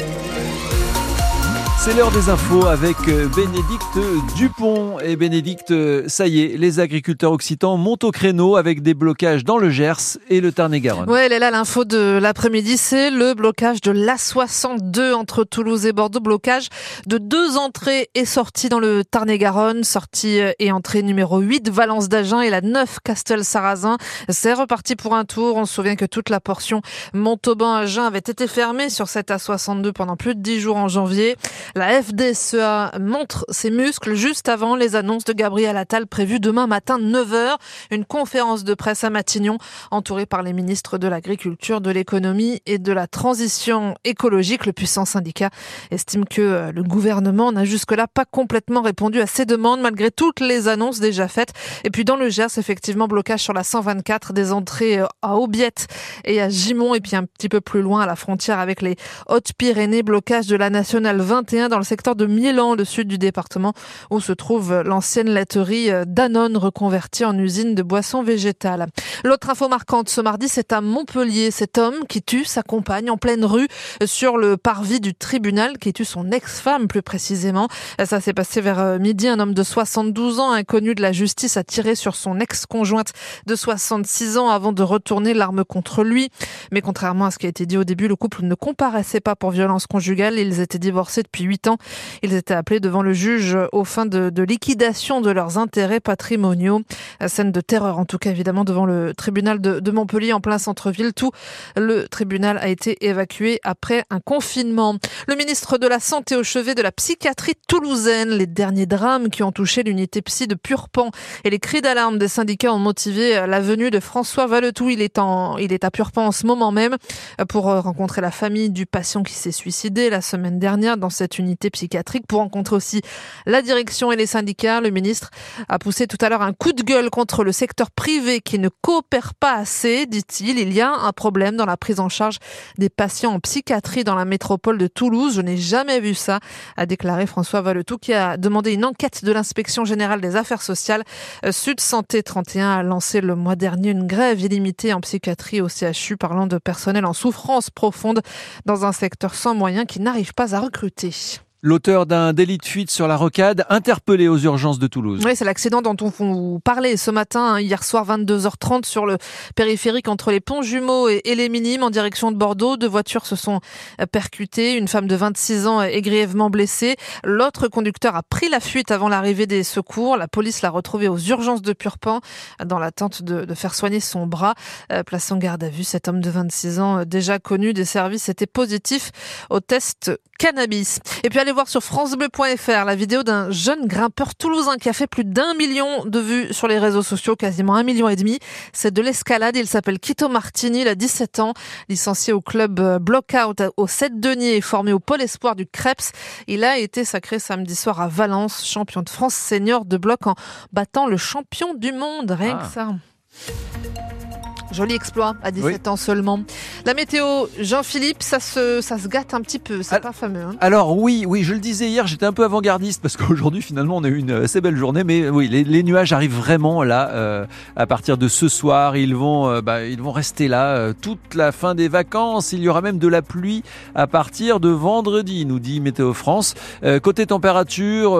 Thank you. C'est l'heure des infos avec euh, Bénédicte Dupont. Et Bénédicte, euh, ça y est, les agriculteurs occitans montent au créneau avec des blocages dans le Gers et le Tarn-et-Garonne. Ouais, elle est là l'info de l'après-midi, c'est le blocage de l'A62 entre Toulouse et Bordeaux. Blocage de deux entrées et sorties dans le Tarn-et-Garonne. Sortie euh, et entrée numéro 8, Valence d'Agen et la 9, Castel-Sarrazin. C'est reparti pour un tour. On se souvient que toute la portion Montauban-Agen avait été fermée sur cette A62 pendant plus de 10 jours en janvier. La FDSEA montre ses muscles juste avant les annonces de Gabriel Attal prévues demain matin 9h. Une conférence de presse à Matignon entourée par les ministres de l'Agriculture, de l'Économie et de la Transition écologique. Le puissant syndicat estime que euh, le gouvernement n'a jusque-là pas complètement répondu à ses demandes malgré toutes les annonces déjà faites. Et puis dans le Gers, effectivement, blocage sur la 124 des entrées euh, à Aubiette et à Gimont et puis un petit peu plus loin à la frontière avec les Hautes-Pyrénées, blocage de la nationale 21 dans le secteur de Milan, le sud du département, où se trouve l'ancienne laiterie euh, Danone reconvertie en usine de boissons végétales. L'autre info marquante ce mardi, c'est à Montpellier, cet homme qui tue sa compagne en pleine rue euh, sur le parvis du tribunal, qui tue son ex-femme plus précisément. Ça s'est passé vers euh, midi. Un homme de 72 ans, inconnu de la justice, a tiré sur son ex-conjointe de 66 ans avant de retourner l'arme contre lui. Mais contrairement à ce qui a été dit au début, le couple ne comparaissait pas pour violence conjugale. Ils étaient divorcés depuis 8 ans. Ils étaient appelés devant le juge aux fins de, liquidation de leurs intérêts patrimoniaux. Scène de terreur, en tout cas, évidemment, devant le tribunal de, de Montpellier, en plein centre-ville. Tout le tribunal a été évacué après un confinement. Le ministre de la Santé au chevet de la psychiatrie toulousaine. Les derniers drames qui ont touché l'unité psy de Purpan et les cris d'alarme des syndicats ont motivé la venue de François Valetou. Il est en, il est à Purpan en ce moment même pour rencontrer la famille du patient qui s'est suicidé la semaine dernière dans cette unité psychiatrique pour rencontrer aussi la direction et les syndicats. Le ministre a poussé tout à l'heure un coup de gueule contre le secteur privé qui ne coopère pas assez, dit-il. Il y a un problème dans la prise en charge des patients en psychiatrie dans la métropole de Toulouse. Je n'ai jamais vu ça, a déclaré François Valetou qui a demandé une enquête de l'inspection générale des affaires sociales. Euh, Sud Santé 31 a lancé le mois dernier une grève illimitée en psychiatrie au CHU parlant de personnel en souffrance profonde dans un secteur sans moyens qui n'arrive pas à recruter. L'auteur d'un délit de fuite sur la rocade, interpellé aux urgences de Toulouse. Oui, c'est l'accident dont on vous parlait ce matin, hein, hier soir 22h30 sur le périphérique entre les ponts jumeaux et, les minimes en direction de Bordeaux. Deux voitures se sont euh, percutées. Une femme de 26 ans est grièvement blessée. L'autre conducteur a pris la fuite avant l'arrivée des secours. La police l'a retrouvé aux urgences de Purpan dans l'attente de, de, faire soigner son bras. Euh, placé en garde à vue, cet homme de 26 ans, euh, déjà connu des services, était positif au test cannabis. Et puis allez voir sur francebleu.fr la vidéo d'un jeune grimpeur toulousain qui a fait plus d'un million de vues sur les réseaux sociaux, quasiment un million et demi. C'est de l'escalade. Il s'appelle Quito Martini, il a 17 ans, licencié au club euh, Blockout au 7 Denier et formé au pôle espoir du Creps. Il a été sacré samedi soir à Valence, champion de France senior de bloc en battant le champion du monde. Rien Ah. que ça. Joli exploit à 17 ans seulement. La météo, Jean-Philippe, ça se, ça se gâte un petit peu, c'est pas fameux. Hein Alors oui, oui, je le disais hier, j'étais un peu avant-gardiste parce qu'aujourd'hui finalement on a eu une assez belle journée, mais oui, les, les nuages arrivent vraiment là euh, à partir de ce soir. Ils vont, euh, bah, ils vont rester là euh, toute la fin des vacances. Il y aura même de la pluie à partir de vendredi, nous dit Météo France. Côté température,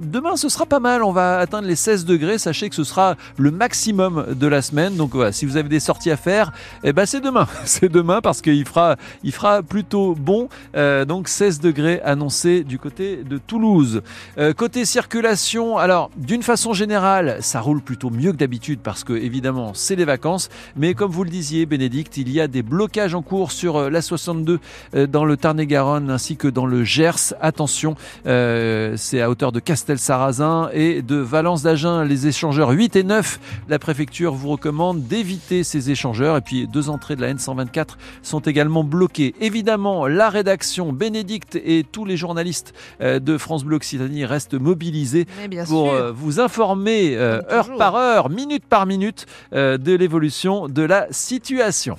demain ce sera pas mal. On va atteindre les 16 degrés. Sachez que ce sera le maximum de la semaine. Donc voilà, si vous avez des sorties à faire, eh ben c'est demain. C'est demain parce qu'il fera, il fera plutôt bon. Euh, donc 16 degrés annoncés du côté de Toulouse. Euh, côté circulation, alors d'une façon générale, ça roule plutôt mieux que d'habitude parce que évidemment c'est les vacances. Mais comme vous le disiez, Bénédicte, il y a des blocages en cours sur euh, la 62 euh, dans le Tarn-et-Garonne ainsi que dans le Gers. Attention, c'est à hauteur de Castel-Sarrazin et de Valence d'Agen. Les échangeurs 8 et 9, la préfecture vous recommande d'éviter ces échangeurs. Et puis deux entrées de la N124 sont également bloquées. Évidemment, la rédaction, Bénédicte et tous les journalistes euh, de France Bleu Occitanie restent mobilisés pour sûr. euh, vous informer euh, heure toujours. par heure, minute par minute euh, de l'évolution de la situation.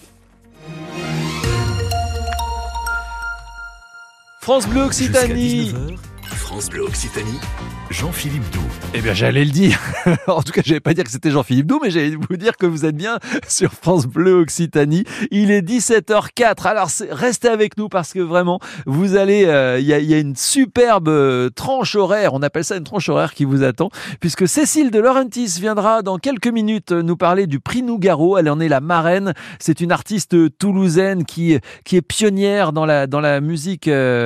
France Bleu Occitanie. 19h, France Bleu Occitanie, Jean-Philippe Doux. Eh bien, j'allais le dire. en tout cas, j'allais pas dire que c'était Jean-Philippe Doux, mais j'allais vous dire que vous êtes bien sur France Bleu Occitanie. Il est 17h04. Alors, restez avec nous parce que vraiment, vous allez, euh, il y, a, une superbe euh, tranche horaire. On appelle ça une tranche horaire qui vous attend, puisque Cécile de Laurentis viendra dans quelques minutes nous parler du prix Nougaro. Elle en est la marraine. C'est une artiste toulousaine qui qui est pionnière dans la dans la musique. Euh